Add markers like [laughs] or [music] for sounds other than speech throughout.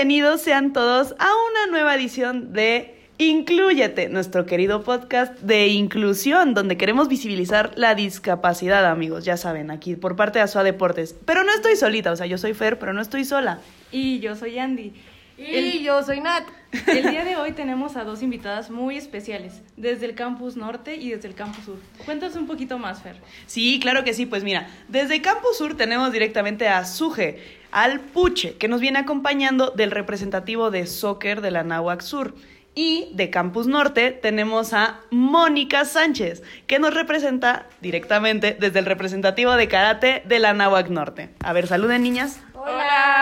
Bienvenidos sean todos a una nueva edición de Incluyete, nuestro querido podcast de inclusión, donde queremos visibilizar la discapacidad, amigos, ya saben, aquí por parte de Asua Deportes. Pero no estoy solita, o sea, yo soy Fer, pero no estoy sola. Y yo soy Andy. Y yo soy Nat. El día de hoy tenemos a dos invitadas muy especiales, desde el campus norte y desde el campus sur. Cuéntanos un poquito más, Fer. Sí, claro que sí, pues mira, desde Campus Sur tenemos directamente a Suje, al Puche, que nos viene acompañando del representativo de soccer de la Nahuac Sur. Y de Campus Norte tenemos a Mónica Sánchez, que nos representa directamente desde el representativo de karate de la Nahuac Norte. A ver, saluden niñas. Hola.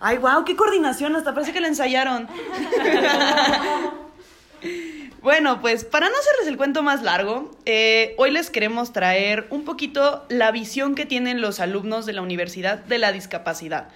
Ay, wow, qué coordinación, hasta parece que la ensayaron. [laughs] bueno, pues para no hacerles el cuento más largo, eh, hoy les queremos traer un poquito la visión que tienen los alumnos de la Universidad de la Discapacidad.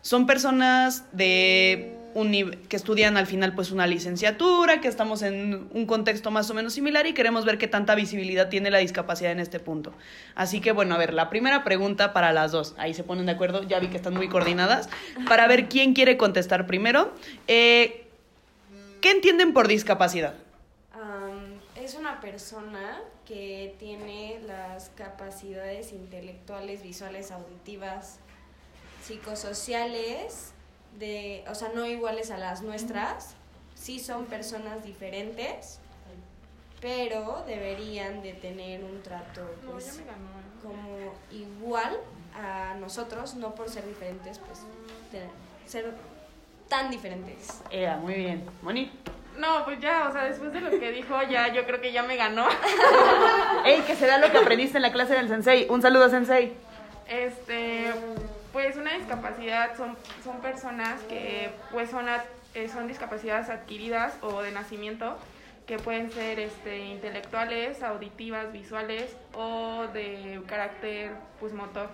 Son personas de que estudian al final pues una licenciatura, que estamos en un contexto más o menos similar y queremos ver qué tanta visibilidad tiene la discapacidad en este punto. Así que bueno, a ver, la primera pregunta para las dos, ahí se ponen de acuerdo, ya vi que están muy coordinadas, para ver quién quiere contestar primero. Eh, ¿Qué entienden por discapacidad? Am, es una persona que tiene las capacidades intelectuales, visuales, auditivas, psicosociales, de, o sea, no iguales a las nuestras. Sí son personas diferentes, pero deberían de tener un trato pues, como igual a nosotros, no por ser diferentes, pues ser tan diferentes. Ea, muy bien. Moni. No, pues ya, o sea, después de lo que dijo, ya yo creo que ya me ganó. Ey, que será lo que aprendiste en la clase del sensei. Un saludo, sensei. Este, pues una discapacidad son, son personas que pues son, ad- eh, son discapacidades adquiridas o de nacimiento que pueden ser este, intelectuales, auditivas, visuales o de carácter pues motor.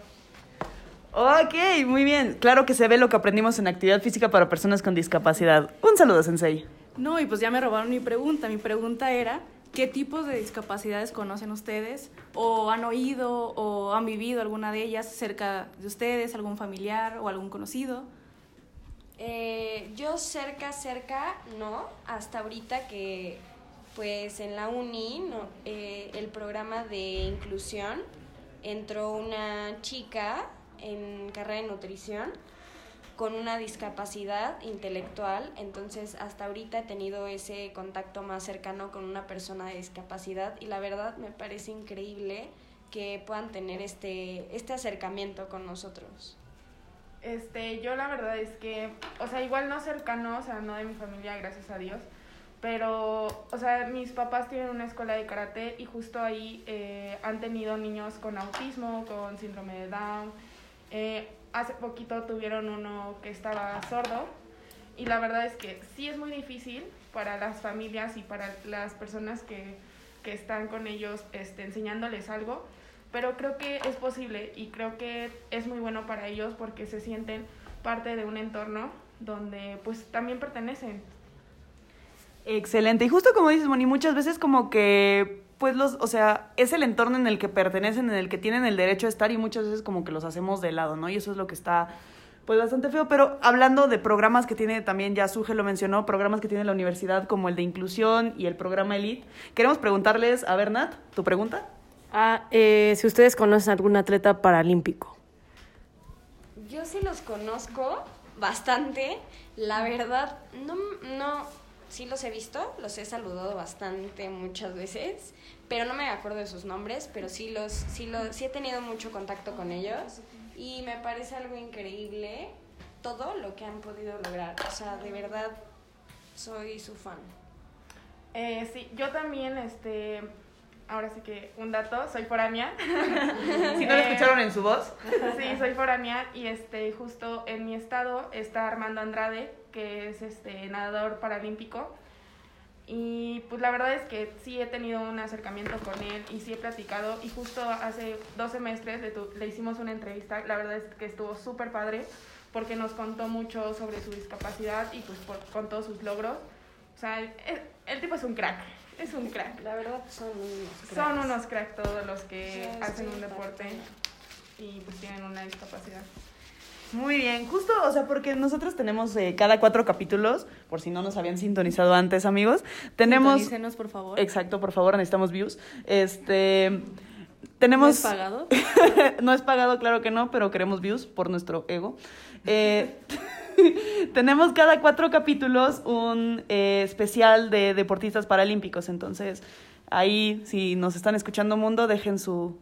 Ok, muy bien. Claro que se ve lo que aprendimos en actividad física para personas con discapacidad. Un saludo, sensei. No, y pues ya me robaron mi pregunta. Mi pregunta era, ¿qué tipos de discapacidades conocen ustedes? ¿O han oído o han vivido alguna de ellas cerca de ustedes, algún familiar o algún conocido? Eh, yo cerca, cerca, no, hasta ahorita que pues en la uni, no, eh, el programa de inclusión, entró una chica en carrera de nutrición con una discapacidad intelectual, entonces hasta ahorita he tenido ese contacto más cercano con una persona de discapacidad y la verdad me parece increíble que puedan tener este, este acercamiento con nosotros. Este, yo la verdad es que, o sea, igual no cercano, o sea, no de mi familia, gracias a Dios, pero, o sea, mis papás tienen una escuela de karate y justo ahí eh, han tenido niños con autismo, con síndrome de Down. Eh, hace poquito tuvieron uno que estaba sordo y la verdad es que sí es muy difícil para las familias y para las personas que, que están con ellos este, enseñándoles algo, pero creo que es posible y creo que es muy bueno para ellos porque se sienten parte de un entorno donde pues también pertenecen. Excelente. Y justo como dices, Moni, muchas veces como que, pues los, o sea, es el entorno en el que pertenecen, en el que tienen el derecho a estar y muchas veces como que los hacemos de lado, ¿no? Y eso es lo que está, pues bastante feo. Pero hablando de programas que tiene también, ya Suje lo mencionó, programas que tiene la universidad como el de inclusión y el programa Elite, queremos preguntarles, a ver, Nat, ¿tu pregunta? Ah, eh, si ustedes conocen algún atleta paralímpico. Yo sí los conozco bastante. La verdad, no, no, sí los he visto, los he saludado bastante muchas veces, pero no me acuerdo de sus nombres, pero sí los, sí los, sí he tenido mucho contacto con ellos y me parece algo increíble todo lo que han podido lograr. O sea, de verdad, soy su fan. Eh, sí, yo también, este, ahora sí que un dato, soy foránea. [laughs] Si no lo Eh, escucharon en su voz. Sí, soy foránea y este justo en mi estado está Armando Andrade, que es este nadador paralímpico. Y pues la verdad es que sí he tenido un acercamiento con él y sí he platicado y justo hace dos semestres le, tu- le hicimos una entrevista, la verdad es que estuvo súper padre porque nos contó mucho sobre su discapacidad y pues por- con todos sus logros. O sea, el, el tipo es un crack, es un crack. La verdad, son unos Son cracks. unos crack todos los que Sí, hacen sí, un deporte y pues tienen una discapacidad. Muy bien, justo, o sea, porque nosotros tenemos eh, cada cuatro capítulos, por si no nos habían sintonizado antes, amigos, tenemos... Sintonícenos, por favor. Exacto, por favor, necesitamos views. Este... Tenemos... ¿No es pagado? [laughs] no es pagado, claro que no, pero queremos views por nuestro ego. Eh, [laughs] [laughs] tenemos cada cuatro capítulos un eh, especial de deportistas paralímpicos. Entonces, ahí, si nos están escuchando mundo, dejen su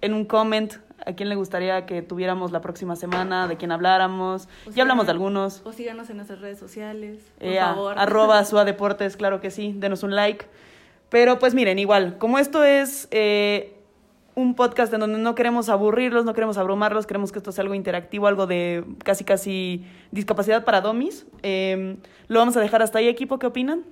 en un comment a quién le gustaría que tuviéramos la próxima semana, de quién habláramos. O ya hablamos de algunos. O síganos en nuestras redes sociales, por Eh, a- favor. [laughs] arroba Sua Deportes, claro que sí, denos un like. Pero pues miren, igual, como esto es eh, un podcast en donde no queremos aburrirlos, no queremos abrumarlos, queremos que esto sea algo interactivo, algo de casi casi discapacidad para domis, eh, lo vamos a dejar hasta ahí, equipo, ¿qué opinan?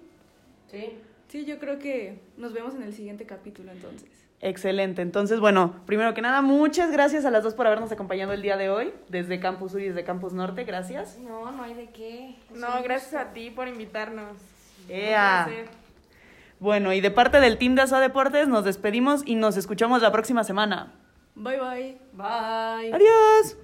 Sí. Sí, yo creo que nos vemos en el siguiente capítulo entonces. Excelente, entonces bueno, primero que nada, muchas gracias a las dos por habernos acompañado el día de hoy, desde Campus Sur y desde Campus Norte, gracias. No, no hay de qué. Es No, gracias gusto. a ti por invitarnos. Ea. Un placer. Bueno, y de parte del team de ASA Deportes nos despedimos y nos escuchamos la próxima semana. Bye bye. Bye. Adiós.